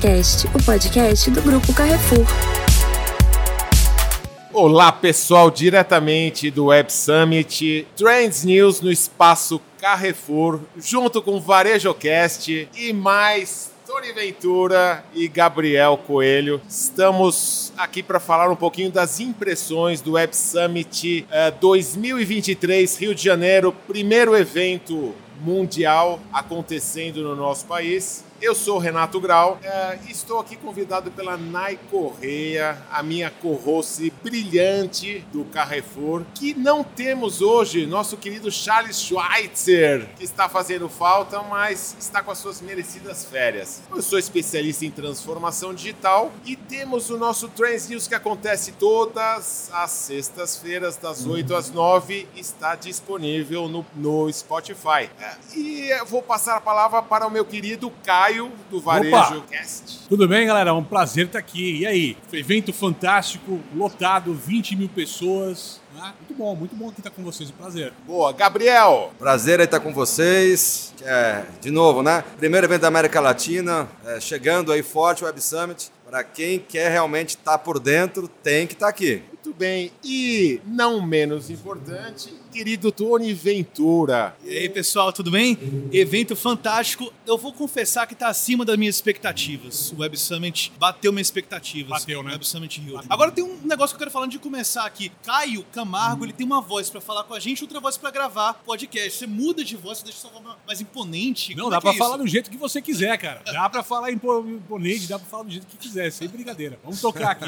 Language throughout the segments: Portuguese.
Cast, o podcast do Grupo Carrefour. Olá pessoal, diretamente do Web Summit, Trends News no espaço Carrefour, junto com VarejoCast e mais Tony Ventura e Gabriel Coelho. Estamos aqui para falar um pouquinho das impressões do Web Summit uh, 2023 Rio de Janeiro, primeiro evento mundial acontecendo no nosso país. Eu sou Renato Grau é, e estou aqui convidado pela Nai Correia, a minha corroce brilhante do Carrefour, que não temos hoje nosso querido Charles Schweitzer, que está fazendo falta, mas está com as suas merecidas férias. Eu sou especialista em transformação digital e temos o nosso Trends News que acontece todas as sextas-feiras, das 8 às 9, está disponível no, no Spotify. É, e eu vou passar a palavra para o meu querido Caio. Caio, do Varejo Opa. Cast. Tudo bem, galera? É um prazer estar aqui. E aí? Evento fantástico, lotado, 20 mil pessoas. Né? Muito bom, muito bom estar com vocês. Um prazer. Boa. Gabriel. Prazer estar com vocês. É, de novo, né? Primeiro evento da América Latina, é, chegando aí forte o Web Summit. Para quem quer realmente estar por dentro, tem que estar aqui. Muito bem. E, não menos importante, querido Tony Ventura. E aí, pessoal, tudo bem? Evento fantástico. Eu vou confessar que está acima das minhas expectativas. O Web Summit bateu minhas expectativas. Bateu, né? Web Summit Rio. Agora tem um negócio que eu quero falar antes de começar aqui. Caio Camargo, ele tem uma voz para falar com a gente, outra voz para gravar podcast. Você muda de voz, você deixa sua voz mais imponente. Não, Como dá é para é falar do jeito que você quiser, cara. Dá para falar imponente, dá para falar do jeito que quiser, sem brincadeira. Vamos tocar aqui.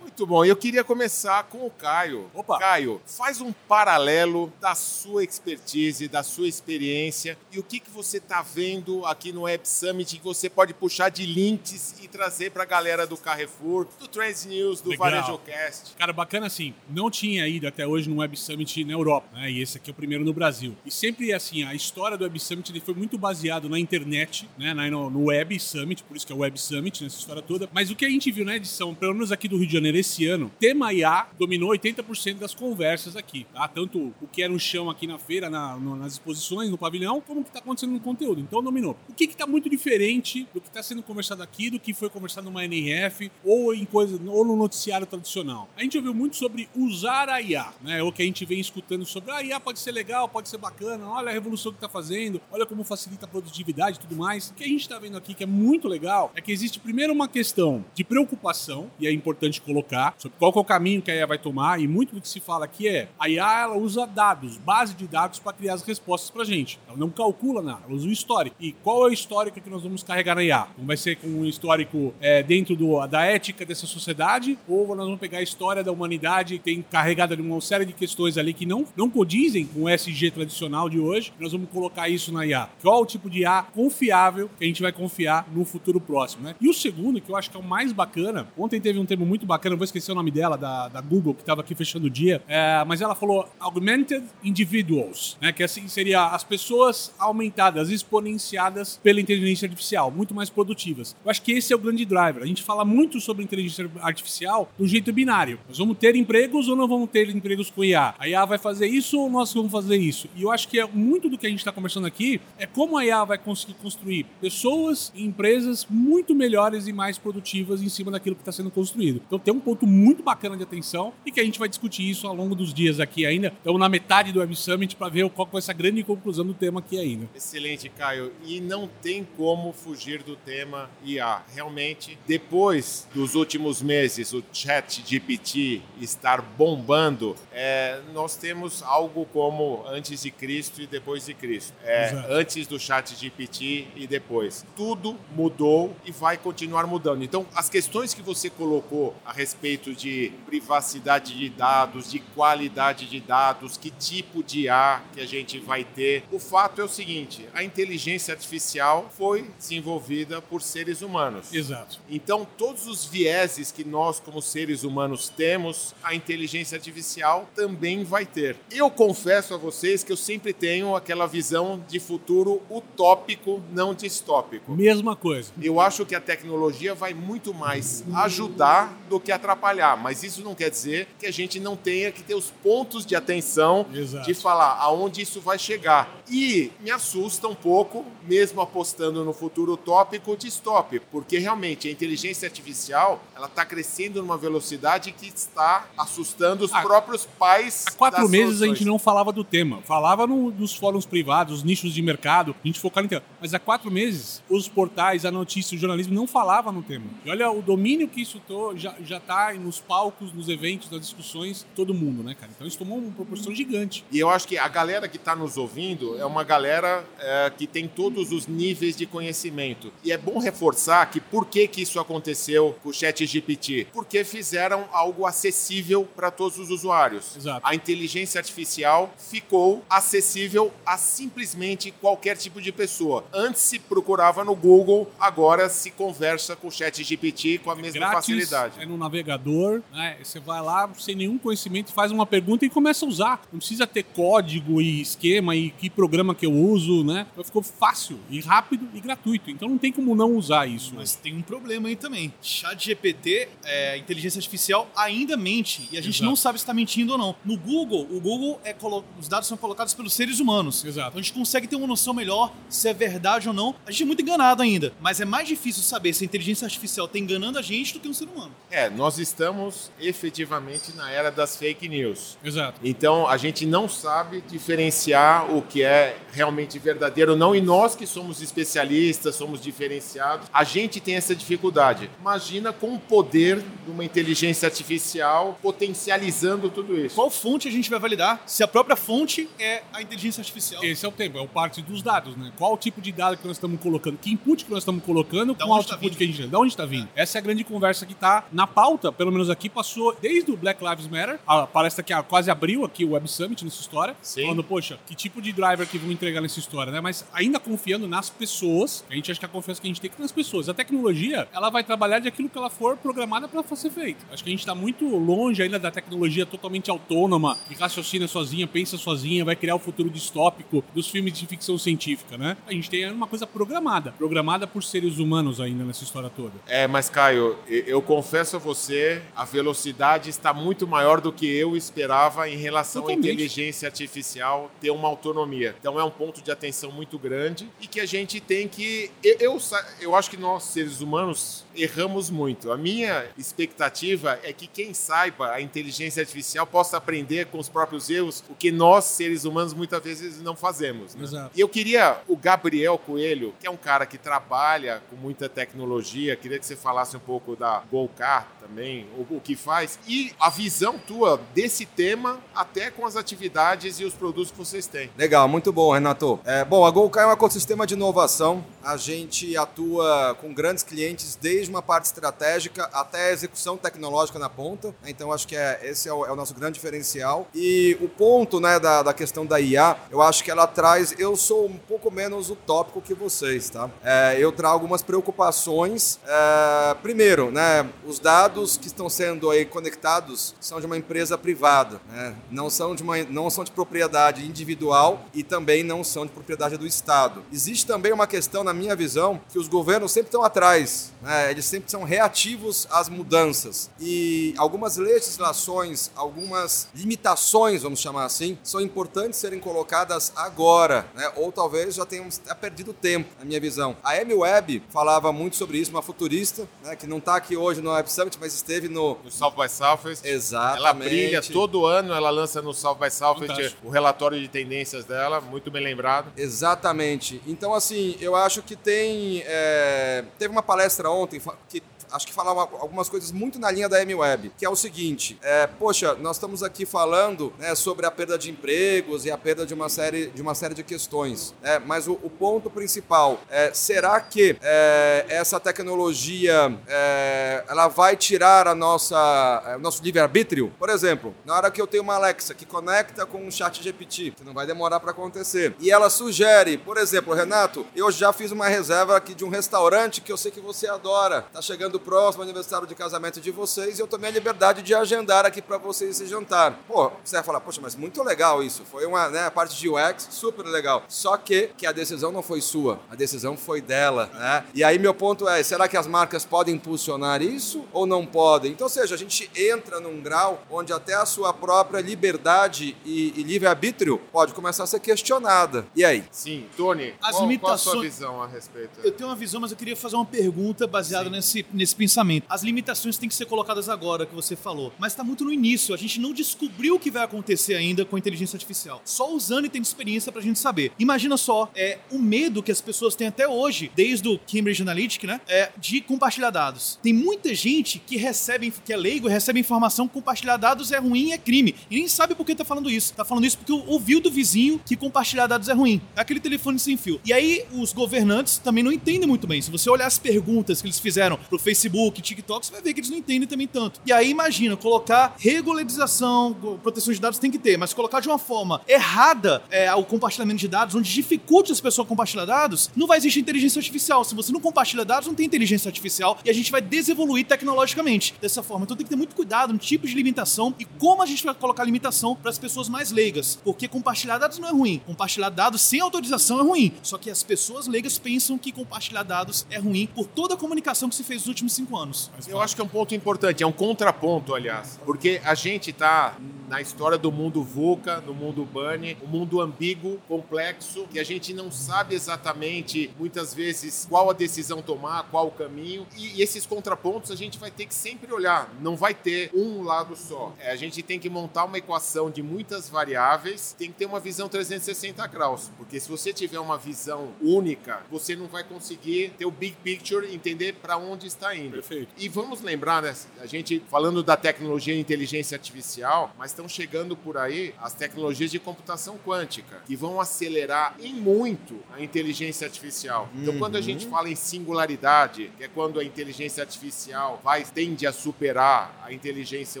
Muito bom. Eu queria começar com o Caio. Opa. Caio, faz um paralelo da sua expertise, da sua experiência e o que, que você está vendo aqui no Web Summit que você pode puxar de links e trazer para a galera do Carrefour, do Trends News, do VarejoCast. Cara, bacana assim, não tinha ido até hoje no Web Summit na Europa, né? E esse aqui é o primeiro no Brasil. E sempre assim, a história do Web Summit ele foi muito baseado na internet, né? No, no Web Summit, por isso que é o Web Summit, nessa história toda. Mas o que a gente viu na edição, pelo menos aqui do Rio de Janeiro esse ano, tema IA dominou 80% das conversas aqui, tá? Tanto o que é no chão aqui na feira, na, no, nas exposições, no pavilhão, como o que está acontecendo no conteúdo. Então dominou. O que está muito diferente do que está sendo conversado aqui, do que foi conversado numa NRF ou em coisa, ou no noticiário tradicional? A gente ouviu muito sobre usar a IA, né? O que a gente vem escutando sobre ah, a IA pode ser legal, pode ser bacana, olha a revolução que está fazendo, olha como facilita a produtividade e tudo mais. O que a gente está vendo aqui que é muito legal é que existe primeiro uma questão de preocupação, e é importante colocar, sobre qual é o caminho que a IA vai tomar, e muito do que se fala aqui é a IA ela usa dados, base de dados para criar as respostas para gente. Ela não calcula nada, ela usa o histórico. E qual é o histórico que nós vamos carregar na IA? Então vai ser com um histórico é, dentro do, da ética dessa sociedade, ou nós vamos pegar a história da humanidade e tem carregada de uma série de questões ali que não, não condizem com o SG tradicional de hoje, nós vamos colocar isso na IA. Qual o tipo de IA confiável que a gente vai confiar no futuro próximo, né? E o segundo, que eu acho que é o mais bacana, ontem teve um termo muito bacana, vou esquecer o nome dela, da, da Google, que estava aqui fechando o dia, é, mas ela falou augmented individuals, né? Que assim seria as pessoas aumentadas, exponenciadas pela inteligência artificial, muito mais produtivas. Eu acho que esse é o grande driver. A gente fala muito sobre inteligência artificial do jeito binário. Nós vamos ter empregos ou não vamos ter empregos com IA? A IA vai fazer isso ou nós vamos fazer isso? E eu acho que é muito do que a gente está conversando aqui é como a IA vai conseguir construir pessoas e empresas muito melhores e mais produtivas em cima daquilo que está sendo construído. Então tem um ponto muito bacana de atenção e que a gente vai discutir isso ao longo dos dias aqui ainda. Estamos na metade do Web Summit para ver qual vai ser a grande conclusão do tema aqui ainda. Excelente, Caio. E não tem como fugir do tema IA. Realmente, depois dos últimos meses, o chat GPT estar bombando, é, nós temos algo como antes de Cristo e depois de Cristo. É, antes do chat GPT e depois. Tudo mudou e vai continuar mudando. Então, as questões que você colocou a respeito de privacidade de dados, de qualidade de dados, que tipo de IA que a gente vai ter. O fato é o seguinte: a inteligência artificial foi desenvolvida por seres humanos. Exato. Então, todos os vieses que nós, como seres humanos, temos, a inteligência artificial também vai ter. Eu confesso a vocês que eu sempre tenho aquela visão de futuro utópico, não distópico. Mesma coisa. Eu acho que a tecnologia vai muito mais ajudar do que atrapalhar, mas isso não quer dizer que a gente não tenha que ter os pontos de atenção Exato. de falar aonde isso vai chegar. E me assusta um pouco, mesmo apostando no futuro utópico, distópico, porque realmente a inteligência artificial ela está crescendo numa velocidade que está assustando os Há- próprios pais. Há quatro meses a soluções. gente não falava do tema. Falava no- nos fóruns privados, os nichos de mercado, a gente focava em tema. Mas há quatro meses, os portais, a notícia, o jornalismo não falavam no tema. E olha o domínio que isso tô, já, já tá nos palcos, nos eventos, nas discussões, todo mundo, né, cara? Então isso tomou uma proporção gigante. E eu acho que a galera que está nos ouvindo é uma galera é, que tem todos os níveis de conhecimento. E é bom reforçar que por que, que isso aconteceu com o Chat GPT? Porque fizeram algo acessível para todos os usuários. Exato. A inteligência artificial ficou acessível a simplesmente qualquer tipo de pessoa. Antes se procurava no Google, agora se conversa com o Chat GPT com a mesma Grátis, facilidade. é no navegador, né? Você vai lá sem nenhum conhecimento, faz uma pergunta e começa a usar. Não precisa ter código e esquema e que programa que eu uso, né? Então ficou fácil e rápido e gratuito. Então não tem como não usar isso. Mas tem um problema aí também. Chat GPT, é, inteligência artificial, ainda mente. E a gente Exato. não sabe se está mentindo ou não. No Google, o Google é colo- os dados são colocados pelos seres humanos. Exato. Então a gente consegue ter uma noção melhor se é verdade ou não. A gente é muito enganado ainda. Mas é mais difícil saber se a inteligência artificial está enganando a gente do que um ser humano. É, nós estamos efetivamente na era das fake news. Exato. Então a gente não sabe diferenciar o que é realmente verdadeiro, não. E nós que somos especialistas, somos diferenciados, a gente tem essa dificuldade. Imagina com o poder de uma inteligência artificial potencializando tudo isso. Qual fonte a gente vai validar se a própria fonte é a inteligência artificial? Esse é o tempo, é o parte dos dados, né? Qual o tipo de dado que nós estamos colocando, que input que nós estamos colocando, Da qual o onde tá output vindo? que a gente... Da onde está vindo? Essa é a grande conversa que está na pauta, pelo menos aqui, passou desde o Black Lives Matter, a palestra que quase abriu aqui o Web Summit nessa história, Sim. falando, poxa, que tipo de driver que vão entregar nessa história, né? Mas ainda confiando nas pessoas, a gente acha que a confiança que a gente tem é nas pessoas. A tecnologia, ela vai trabalhar de aquilo que ela for programada para ser feita. Acho que a gente está muito longe ainda da tecnologia totalmente autônoma, que raciocina sozinha, pensa sozinha, vai criar o futuro distópico dos filmes de ficção científica, né? A gente tem uma coisa programada, programada por seres humanos ainda nessa história toda. É, mas Caio, eu confesso a você, a velocidade está muito maior do que eu esperava em relação Totalmente. à inteligência artificial ter uma autonomia. Então é um ponto de atenção muito grande e que a gente tem que. Eu, eu, acho que nós, seres humanos, erramos muito. A minha expectativa é que quem saiba a inteligência artificial possa aprender com os próprios erros o que nós, seres humanos, muitas vezes não fazemos. né? Exato. E eu queria o Gabriel Coelho, que é um cara que trabalha com muita tecnologia, queria que você falasse um pouco da Golcar também, o, o que faz, e a visão tua desse tema, até com as atividades e os produtos que vocês têm. Legal, muito bom, Renato. É, bom, a Golcar é um ecossistema de inovação. A gente atua com grandes clientes desde uma parte estratégica até a execução tecnológica na ponta. Então, acho que é, esse é o, é o nosso grande diferencial. E o ponto né, da, da questão da IA, eu acho que ela traz. Eu sou um pouco menos utópico que vocês, tá? É, eu trago algumas preocupações. É, primeiro, né, os dados que estão sendo aí conectados são de uma empresa privada, né? Não são de uma, não são de propriedade individual e também não são de propriedade do Estado. Existe também uma questão, na minha visão, que os governos sempre estão atrás, né? Eles sempre são reativos às mudanças e algumas legislações, algumas limitações, vamos chamar assim, são importantes serem colocadas agora, né? Ou talvez já tenhamos perdido tempo, na minha visão. A M-Web falava muito sobre isso, uma futurista, né? Que não está aqui hoje no Web Summit, mas esteve no No South by Southwest. Exatamente. Ela brilha todo ano, ela lança no South by Southwest Fantástico. o relatório de tendências dela, muito bem lembrado. Exatamente. Então, assim, eu acho que tem. é, Teve uma palestra ontem que. Acho que falava algumas coisas muito na linha da M-Web, que é o seguinte: é, poxa, nós estamos aqui falando né, sobre a perda de empregos e a perda de uma série de, uma série de questões. né, mas o, o ponto principal é: será que é, essa tecnologia é, ela vai tirar a nossa, é, o nosso livre-arbítrio? Por exemplo, na hora que eu tenho uma Alexa que conecta com um chat GPT, que não vai demorar para acontecer, e ela sugere, por exemplo, Renato, eu já fiz uma reserva aqui de um restaurante que eu sei que você adora. Tá chegando do próximo aniversário de casamento de vocês e eu tomei a liberdade de agendar aqui para vocês esse jantar. Pô, você vai falar, poxa, mas muito legal isso. Foi uma, né, a parte de UX super legal. Só que, que a decisão não foi sua, a decisão foi dela, né? E aí meu ponto é, será que as marcas podem impulsionar isso ou não podem? Então, ou seja, a gente entra num grau onde até a sua própria liberdade e, e livre-arbítrio pode começar a ser questionada. E aí? Sim, Tony, As qual, limitações- qual a sua visão a respeito? Eu tenho uma visão, mas eu queria fazer uma pergunta baseada nesse, nesse pensamento. As limitações têm que ser colocadas agora, que você falou. Mas está muito no início. A gente não descobriu o que vai acontecer ainda com a inteligência artificial. Só usando e tendo experiência pra gente saber. Imagina só, é, o medo que as pessoas têm até hoje, desde o Cambridge Analytica, né? É, de compartilhar dados. Tem muita gente que recebe, que é leigo, recebe informação compartilhar dados é ruim é crime. E nem sabe por que tá falando isso. Tá falando isso porque ouviu do vizinho que compartilhar dados é ruim. É aquele telefone sem fio. E aí, os governantes também não entendem muito bem. Se você olhar as perguntas que eles fizeram pro Facebook, TikTok, você vai ver que eles não entendem também tanto. E aí, imagina, colocar regularização, proteção de dados tem que ter, mas colocar de uma forma errada é, o compartilhamento de dados, onde dificulte as pessoas compartilhar dados, não vai existir inteligência artificial. Se você não compartilha dados, não tem inteligência artificial e a gente vai desevoluir tecnologicamente dessa forma. Então tem que ter muito cuidado no tipo de limitação e como a gente vai colocar limitação para as pessoas mais leigas. Porque compartilhar dados não é ruim. Compartilhar dados sem autorização é ruim. Só que as pessoas leigas pensam que compartilhar dados é ruim por toda a comunicação que se fez nos últimos cinco anos. Eu acho que é um ponto importante, é um contraponto, aliás. Porque a gente tá na história do mundo VUCA, no mundo Bunny, um mundo ambíguo, complexo, que a gente não sabe exatamente, muitas vezes, qual a decisão tomar, qual o caminho. E, e esses contrapontos a gente vai ter que sempre olhar. Não vai ter um lado só. É, a gente tem que montar uma equação de muitas variáveis, tem que ter uma visão 360 graus. Porque se você tiver uma visão única, você não vai conseguir ter o big picture, entender para onde está indo. Perfeito. E vamos lembrar, né? A gente falando da tecnologia e inteligência artificial, mas estão chegando por aí as tecnologias de computação quântica, que vão acelerar em muito a inteligência artificial. Então, quando a gente fala em singularidade, que é quando a inteligência artificial vai tende a superar a inteligência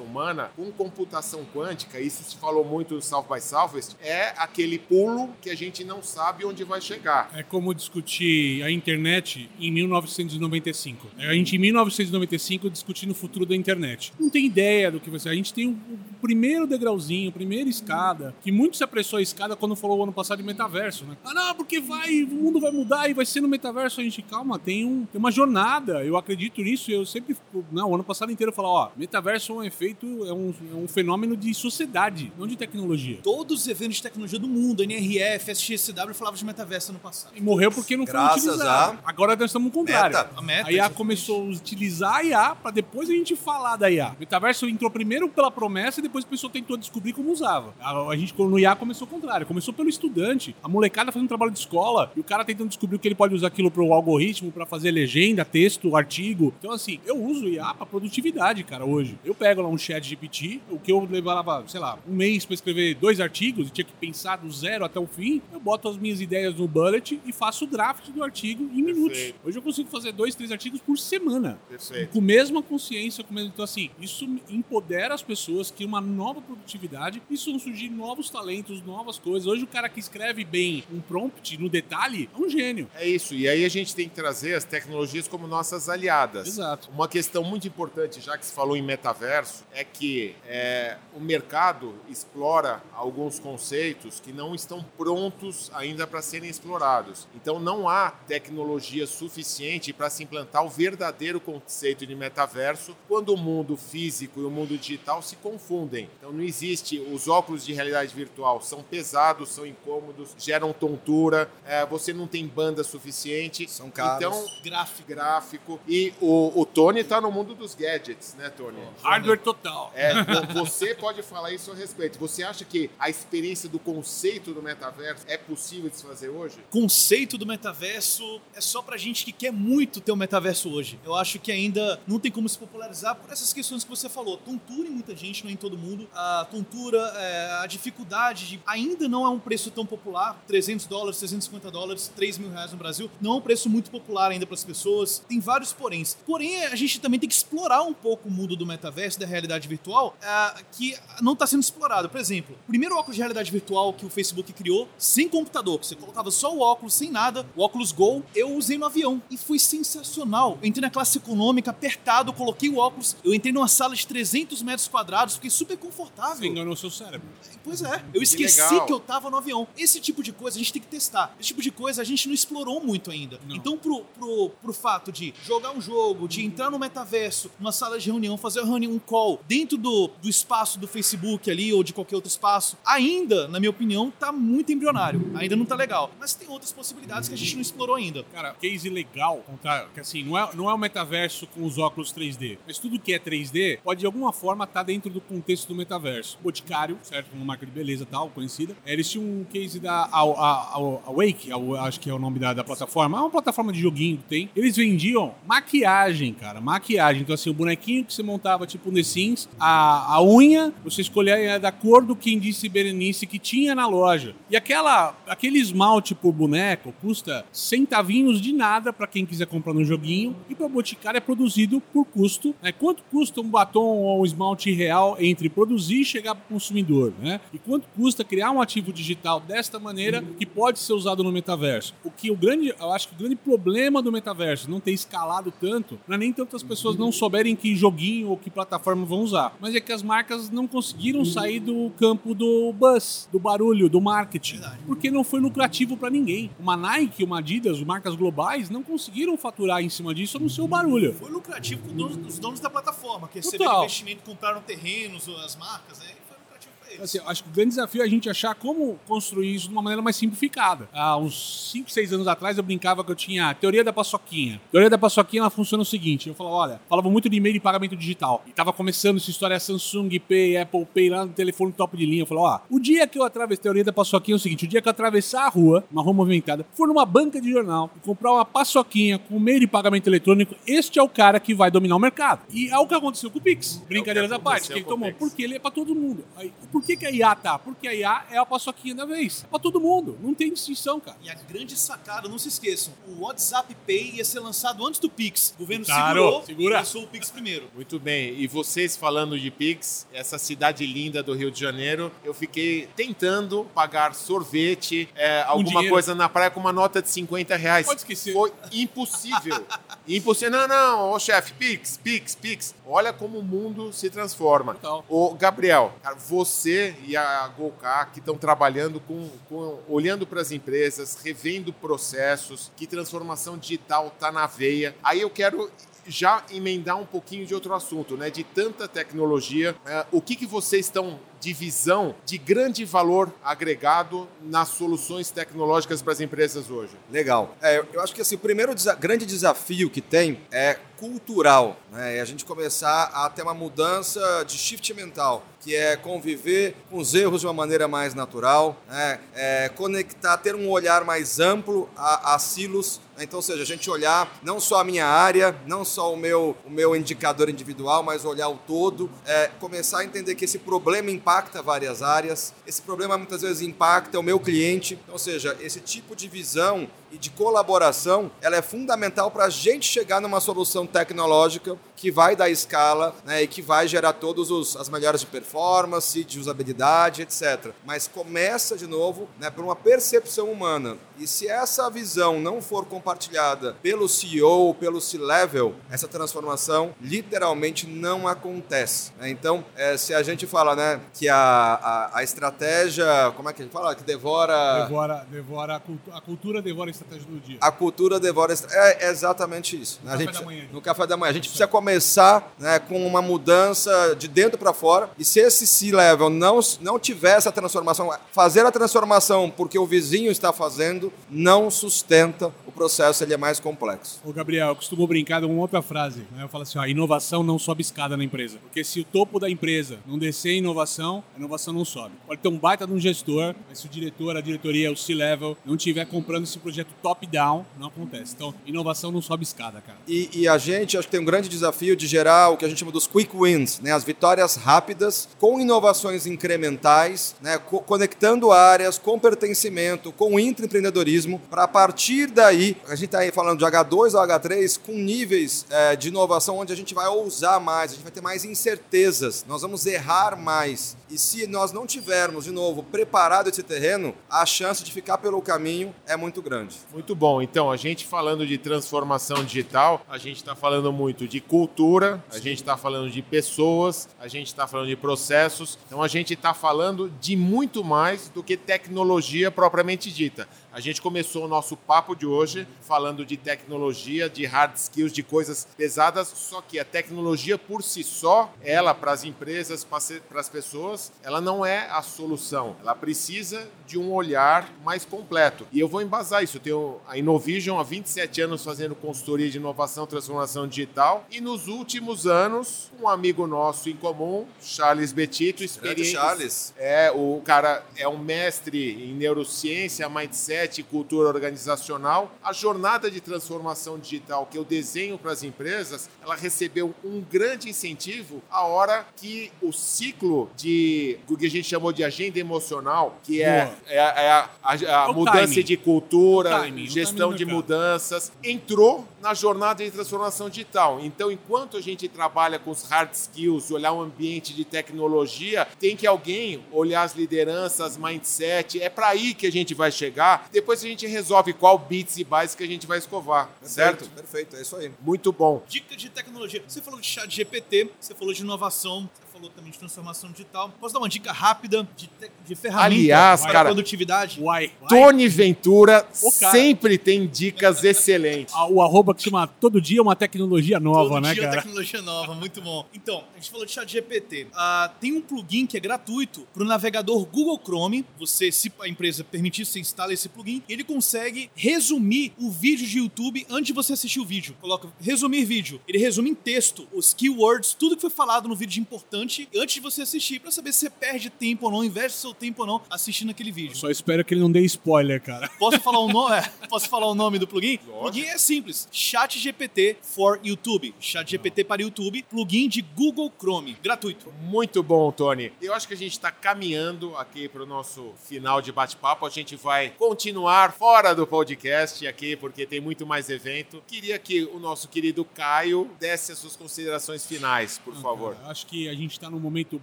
humana, com computação quântica, isso se falou muito no South by Southwest, é aquele pulo que a gente não sabe onde vai chegar. É como discutir a internet em 1995. É A gente, em 1995, discutindo o futuro da internet. Não tem ideia do que vai ser. A gente tem o primeiro degrauzinho, primeira escada, que muito se apressou a escada quando falou o ano passado de metaverso, né? Ah, não, porque vai, o mundo vai mudar e vai ser no metaverso. A gente, calma, tem, um, tem uma jornada. Eu acredito nisso. Eu sempre, não, o ano passado inteiro eu falava, ó, metaverso é um efeito, é um, é um fenômeno de sociedade, não de tecnologia. Todos os eventos de tecnologia do mundo, NRF, SXSW, falavam de metaverso no passado. E morreu porque não foi Graças utilizado. a- Agora nós estamos no contrário. Meta. A meta, a IA começou a utilizar a IA pra depois a gente falar da IA. O metaverso entrou primeiro pela promessa e depois a pessoa tentou descobrir como usava. A, a gente no IA começou o contrário. Começou pelo estudante, a molecada fazendo trabalho de escola e o cara tentando descobrir o que ele pode usar aquilo pro algoritmo, pra fazer legenda, texto, artigo. Então assim, eu uso o IA pra produtividade, cara, hoje. Eu pego lá um chat GPT, o que eu levava, sei lá, um mês pra escrever dois artigos e tinha que pensar do zero até o fim, eu boto as minhas ideias no bullet e faço o draft do artigo em minutos. Perfeito. Hoje eu consigo fazer dois, três artigos por semana. Perfeito. Com a mesma consciência, com o mesmo... Então, assim, isso empodera as pessoas, cria uma nova produtividade, isso vão surgir novos talentos, novas coisas. Hoje, o cara que escreve bem um prompt no detalhe é um gênio. É isso. E aí a gente tem que trazer as tecnologias como nossas aliadas. Exato. Uma questão muito importante, já que se falou em metaverso, é que é, o mercado explora alguns conceitos que não estão prontos ainda para serem explorados. Então não há tecnologia suficiente para se implantar o verdadeiro conceito de metaverso quando o mundo físico e o mundo digital se confundem. Então não existe. Os óculos de realidade virtual são pesados, são incômodos, geram tontura, é, você não tem banda suficiente. São caros. Então Gráfico. gráfico. E o, o Tony tá no mundo dos gadgets, né, Tony? Hardware total. É, vo- você pode falar isso a respeito. Você acha que a experiência do conceito do metaverso é possível de se fazer hoje? conceito do metaverso é só pra gente que quer muito ter um metaverso hoje. Eu acho que ainda não tem como se popularizar por essas questões que você falou. Tontura em muita gente, não em todo mundo. A tontura, é, a dificuldade de ainda não é um preço tão popular, 300 dólares, 350 dólares, 3 mil reais no Brasil, não é um preço muito popular ainda para as pessoas, tem vários poréns. Porém, a gente também tem que explorar um pouco o mundo do metaverso, da realidade virtual, é, que não está sendo explorado. Por exemplo, o primeiro óculos de realidade virtual que o Facebook criou, sem computador, que você colocava só o óculos, sem nada, o óculos Go, eu usei no avião e foi sensacional. Eu entrei na classe econômica, apertado, coloquei o óculos, eu entrei numa sala de 300 metros quadrados, fiquei super confortável. Você enganou seu cérebro. Pois é, eu esqueci legal. que eu tava no avião. Esse tipo de coisa a gente tem que testar. Esse tipo de coisa a gente não explorou muito ainda. Não. Então, pro, pro, pro fato de jogar um jogo, de entrar no metaverso, numa sala de reunião, fazer uma reunião, um call, dentro do, do espaço do Facebook ali ou de qualquer outro espaço, ainda, na minha opinião, tá muito embrionário. Ainda não tá legal. Mas tem outras possibilidades que a gente não explorou ainda. Cara, case legal, contar, que assim, não é, não é o metaverso com os óculos 3D, mas tudo que é 3D pode de alguma forma estar dentro do contexto do metaverso. Boticário, certo? Uma marca de beleza tal, conhecida. É, Eles tinham um case da Aw- Aw- Aw- Awake, Aw- acho que é o nome da, da plataforma. É uma plataforma de joguinho que tem. Eles vendiam maquiagem, cara, maquiagem. Então, assim, o bonequinho que você montava, tipo The Sims, a, a unha, você escolhia da cor do quem disse Berenice que tinha na loja. E aquela, aquele esmalte por boneco custa centavinhos de nada pra quem quiser comprar no joguinho. E pra Boticário é produzido por custo. Né? Quanto custa um batom ou um esmalte real entre produzir e chegar pro consumidor, né? E quanto custa criar um ativo digital desta maneira que pode ser usado no metaverso? O que o grande, eu acho que o grande problema do metaverso não ter escalado tanto, não é nem tantas pessoas não souberem que joguinho ou que plataforma vão usar, mas é que as marcas não conseguiram sair do campo do buzz, do barulho, do marketing, porque não foi lucrativo para ninguém. Uma Nike, uma Adidas, marcas globais não conseguiram faturar em cima disso no seu barulho. Foi lucrativo com os donos, os donos da plataforma, que receberam investimento, compraram terrenos, as marcas, né? E foi lucrativo pra eles. Assim, eu acho que o grande desafio é a gente achar como construir isso de uma maneira mais simplificada. Há uns 5, 6 anos atrás eu brincava que eu tinha a teoria da paçoquinha. A teoria da paçoquinha ela funciona o seguinte: eu falava, olha, falava muito de e-mail de pagamento digital. E tava começando essa história Samsung Pay, Apple Pay lá no telefone top de linha. Eu falava, ó, o dia que eu atravessar, teoria da paçoquinha é o seguinte: o dia que eu atravessar a rua, uma rua movimentada, for numa banca de jornal e comprar uma paçoquinha com meio de pagamento eletrônico, este é o cara que vai dominar o mercado. E é o que aconteceu com o Pix. Brincadeiras à parte, que ele tomou. Porque ele é pra todo mundo. Aí, por que, que a IA tá? Porque a IA é a paçoquinha da vez. É pra todo mundo. Não tem distinção, cara. E a grande sacada, não se esqueçam, o WhatsApp Pay ia ser lançado antes do Pix. O governo Claro, segurou segura. e lançou o Pix primeiro. Muito bem, e vocês falando de Pix, essa cidade linda do Rio de Janeiro, eu fiquei tentando pagar sorvete, é, alguma dinheiro. coisa na praia com uma nota de 50 reais. Pode esquecer. Foi impossível. impossível. Não, não, ô chefe, Pix, Pix, Pix. Olha como o mundo se transforma. Total. Ô, Gabriel, cara, você e a Golcar que estão trabalhando com, com- olhando para as empresas, revendo processos, que transformação digital tá na veia. Aí eu quero já emendar um pouquinho de outro assunto, né? De tanta tecnologia, é, o que, que vocês estão de visão de grande valor agregado nas soluções tecnológicas para as empresas hoje? Legal. É, eu acho que assim, o primeiro desa- grande desafio que tem é cultural. Né? É a gente começar a ter uma mudança de shift mental, que é conviver com os erros de uma maneira mais natural, né? É conectar, ter um olhar mais amplo a, a silos. né? Então, seja, a gente olhar não só a minha área, não só o meu, o meu indicador individual, mas olhar o todo. É, começar a entender que esse problema impacta várias áreas, esse problema muitas vezes impacta o meu cliente. Ou seja, esse tipo de visão e de colaboração, ela é fundamental para a gente chegar numa solução tecnológica que vai dar escala né, e que vai gerar todas as melhores de performance, de usabilidade, etc. Mas começa de novo né, por uma percepção humana. E se essa visão não for compartilhada pelo CEO, pelo C-level, essa transformação literalmente não acontece. né? Então, eh, se a gente fala né, que a, a, a estratégia, como é que a gente fala? Que devora. Devora, devora a, cultu- a cultura devora a estratégia do dia. A cultura devora. a estra- É exatamente isso. né? A café gente da manhã. no café da manhã. A gente precisa começar né, com uma mudança de dentro para fora. E se esse C-level não, não tiver essa transformação, fazer a transformação porque o vizinho está fazendo, não sustenta o processo ele é mais complexo. Ô Gabriel, eu costumo brincar de uma outra frase. Né? Eu falo assim, ó, inovação não sobe escada na empresa. Porque se o topo da empresa não descer em inovação, a inovação não sobe. Pode ter um baita de um gestor, mas se o diretor, a diretoria, o C-level não estiver comprando esse projeto top-down, não acontece. Então, inovação não sobe escada, cara. E, e, a gente acho que tem um grande desafio de gerar o que a gente chama dos quick wins, né? as vitórias rápidas, com inovações incrementais, né? Co conectando áreas, com pertencimento, com intraempreendedorismo, para a partir daí, a gente está aí falando de H2 ou H3, com níveis é, de inovação onde a gente vai ousar mais, a gente vai ter mais incertezas, nós vamos errar mais. E se nós não tivermos, de novo, preparado esse terreno, a chance de ficar pelo caminho é muito grande. Muito bom. Então, a gente falando de transformação digital, a gente está falando muito de cultura, a gente está falando de pessoas, a gente está falando de processos. Então, a gente está falando de muito mais do que tecnologia propriamente dita. A gente começou o nosso papo de hoje falando de tecnologia, de hard skills, de coisas pesadas, só que a tecnologia por si só, ela para as empresas, para as pessoas, ela não é a solução. Ela precisa de um olhar mais completo. E eu vou embasar isso. Eu tenho a Innovision há 27 anos fazendo consultoria de inovação e transformação digital e nos últimos anos, um amigo nosso em comum, Charles Betito, experiente. Charles. É, o cara é um mestre em neurociência, mindset e cultura organizacional, a jornada de transformação digital que eu desenho para as empresas, ela recebeu um grande incentivo a hora que o ciclo de o que a gente chamou de agenda emocional, que é, é, é a, a, a mudança timing. de cultura, timing, gestão de mudanças, entrou na jornada de transformação digital. Então, enquanto a gente trabalha com os hard skills, olhar o ambiente de tecnologia, tem que alguém olhar as lideranças, mindset, é para aí que a gente vai chegar depois a gente resolve qual bits e bytes que a gente vai escovar, perfeito, certo? Perfeito, é isso aí. Muito bom. Dica de tecnologia. Você falou de chat GPT, você falou de inovação, falou também de transformação digital. Posso dar uma dica rápida de, de ferramenta Aliás, para cara, produtividade? Uai. Tony Ventura sempre tem dicas excelentes. O arroba que chama Todo Dia Uma Tecnologia Nova, Todo né, dia cara? tecnologia nova, muito bom. Então, a gente falou de chat GPT. Uh, ah, tem um plugin que é gratuito para o navegador Google Chrome. Você, se a empresa permitir, você instala esse plugin. Ele consegue resumir o vídeo de YouTube antes de você assistir o vídeo. Coloca resumir vídeo. Ele resume em texto os keywords, tudo que foi falado no vídeo de importante antes de você assistir, para saber se você perde tempo ou não, investe seu tempo ou não assistindo aquele vídeo. Só espero que ele não dê spoiler, cara. Posso falar o nome? É, posso falar o nome do plugin? O plugin é simples. Chat GPT for YouTube. Chat GPT para YouTube, plugin de Google Chrome, gratuito. Muito bom, Tony. Eu acho que a gente está caminhando aqui para o nosso final de bate-papo. A gente vai continuar fora do podcast aqui, porque tem muito mais evento. Queria que o nosso querido Caio desse as suas considerações finais, por favor. Cara, acho que a gente está num momento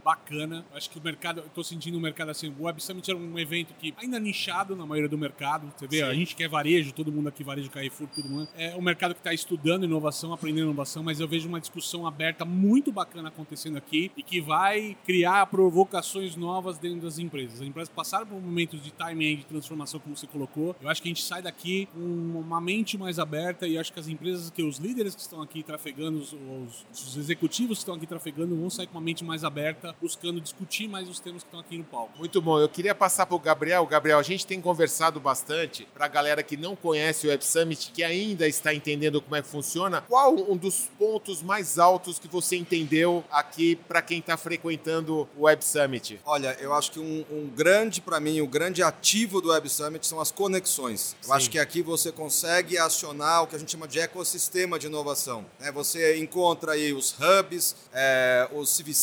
bacana. Acho que o mercado, eu tô sentindo o mercado assim, o Web Summit era um evento que ainda nichado na maioria do mercado. Você vê, Sim. a gente quer varejo, todo mundo aqui, varejo Carrefour, todo mundo. É um mercado que está estudando inovação, aprendendo inovação, mas eu vejo uma discussão aberta muito bacana acontecendo aqui e que vai criar provocações novas dentro das empresas. As empresas passaram por momentos de timing de transformação, como você colocou. Eu acho que a gente sai daqui com uma mente mais aberta e acho que as empresas, que os líderes que estão aqui trafegando, os, os executivos que estão aqui trafegando, vão sair com uma mente mais aberta, buscando discutir mais os temas que estão aqui no palco. Muito bom. Eu queria passar para o Gabriel. Gabriel, a gente tem conversado bastante para a galera que não conhece o Web Summit, que ainda está entendendo como é que funciona. Qual um dos pontos mais altos que você entendeu aqui para quem está frequentando o Web Summit? Olha, eu acho que um, um grande, para mim, o um grande ativo do Web Summit são as conexões. Eu Sim. acho que aqui você consegue acionar o que a gente chama de ecossistema de inovação. Né? Você encontra aí os hubs, é, os CVCs,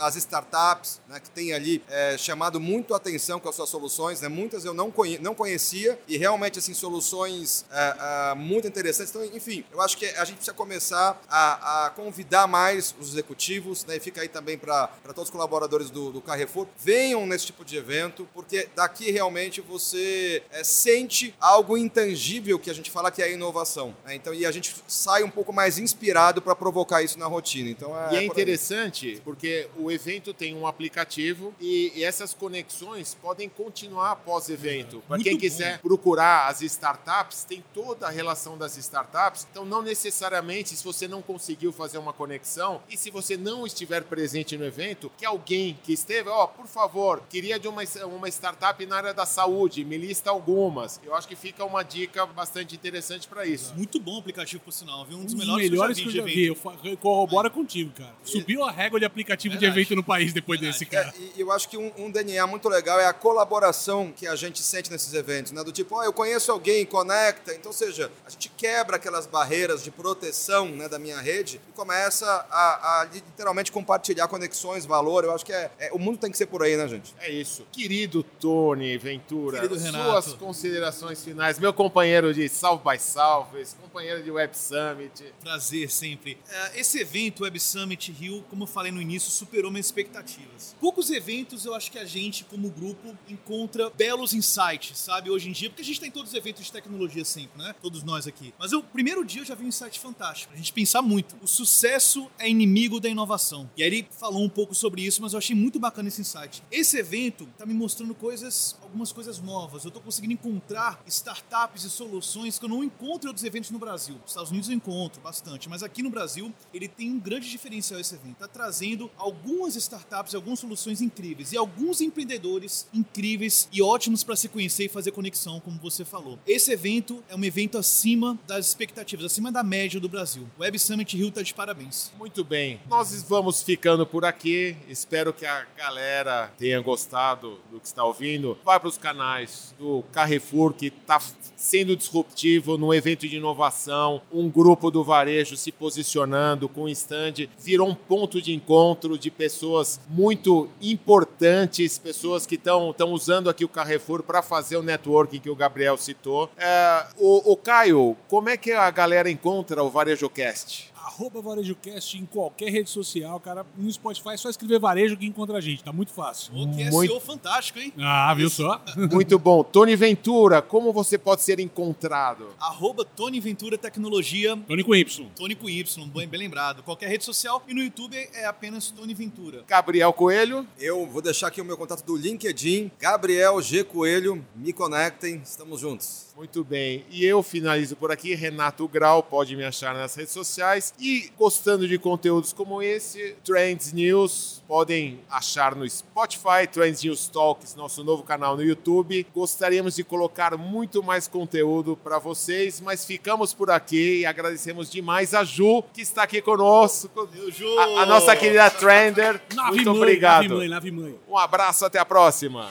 as startups, né, que têm ali é, chamado muito a atenção com as suas soluções, né? muitas eu não, conhe não conhecia e realmente assim soluções é, é, muito interessantes. Então, enfim, eu acho que a gente precisa começar a, a convidar mais os executivos, né, e fica aí também para todos os colaboradores do, do, Carrefour, venham nesse tipo de evento, porque daqui realmente você é, sente algo intangível que a gente fala que é a inovação. Né? Então, e a gente sai um pouco mais inspirado para provocar isso na rotina. Então, é, e é interessante porque porque o evento tem um aplicativo e, e essas conexões podem continuar após evento. Para quem bom. quiser procurar as startups, tem toda a relação das startups. Então, não necessariamente, se você não conseguiu fazer uma conexão e se você não estiver presente no evento, que alguém que esteve, ó, por favor, queria de uma, uma startup na área da saúde, me lista algumas. Eu acho que fica uma dica bastante interessante para isso. Muito bom o aplicativo, por sinal, viu? Um dos Um melhores, melhores que que eu já eu vi. já de vi. evento. Eu corroboro contigo, cara. Subiu a régua de aplicativo de Verdade. evento no país depois Verdade. desse, cara. É, e eu acho que um, um DNA muito legal é a colaboração que a gente sente nesses eventos, né? Do tipo, ó, eu conheço alguém, conecta. Então, ou seja, a gente quebra aquelas barreiras de proteção né, da minha rede e começa a, a literalmente compartilhar conexões, valor. Eu acho que é, é- o mundo tem que ser por aí, né, gente? É isso. Querido Tony Ventura, Querido Renato. suas considerações finais. Meu companheiro de South by Southwest, companheiro de Web Summit. Prazer sempre. É, Esse evento, Web Summit Rio, como eu falei no início, superou minhas expectativas. Poucos eventos eu acho que a gente, como grupo, encontra belos insights, sabe, hoje em dia, porque a gente tem todos os eventos de tecnologia sempre, né? Todos nós aqui. Mas o primeiro dia eu já vi um insight fantástico, pra gente pensar muito. O sucesso é inimigo da inovação. E aí ele falou um pouco sobre isso, mas eu achei muito bacana esse insight. Esse evento tá me mostrando coisas, algumas coisas novas. Eu tô conseguindo encontrar startups e soluções que eu não encontro em outros eventos no Brasil. Nos Estados Unidos eu encontro bastante, mas aqui no Brasil ele tem um grande diferencial esse evento. Tá trazendo algumas startups, algumas soluções incríveis e alguns empreendedores incríveis e ótimos para se conhecer e fazer conexão, como você falou. Esse evento é um evento acima das expectativas, acima da média do Brasil. Web Summit Rio tá de parabéns. Muito bem. Nós vamos ficando por aqui. Espero que a galera tenha gostado do que está ouvindo. Vai para os canais do Carrefour, que está sendo disruptivo no evento de inovação. Um grupo do varejo se posicionando com stand. Virou um ponto de encontro de pessoas muito importantes, pessoas que estão usando aqui o Carrefour para fazer o networking que o Gabriel citou. É, o, o Caio, como é que a galera encontra o VarejoCast? Arroba VarejoCast em qualquer rede social, cara. No Spotify é só escrever varejo que encontra a gente. Tá muito fácil. O que é Muito- SEO fantástico, hein? Ah, viu só? Muito bom. Tony Ventura, como você pode ser encontrado? Arroba Tony Ventura Tecnologia. Tony com Y. Tony com Y, bem, bem lembrado. Qualquer rede social. E no YouTube é apenas Tony Ventura. Gabriel Coelho, Eu vou deixar aqui o meu contato do LinkedIn, Gabriel G. Coelho. Me conectem, estamos juntos. muito bem. E eu finalizo por aqui. Renato Grau, pode me achar nas redes sociais. E gostando de conteúdos como esse, Trends News, podem achar no Spotify, Trends News Talks, nosso novo canal no YouTube. Gostaríamos de colocar muito mais conteúdo para vocês, mas ficamos por aqui e agradecemos demais a Ju, que está aqui conosco. Ju! A, a nossa querida Trender. Nave Muito mãe, obrigado. Nave mãe, nave mãe. Um abraço, até a próxima.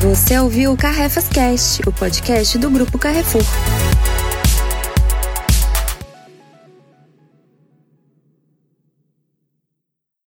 Você ouviu o Carrefas Cast, o podcast do Grupo Carrefour.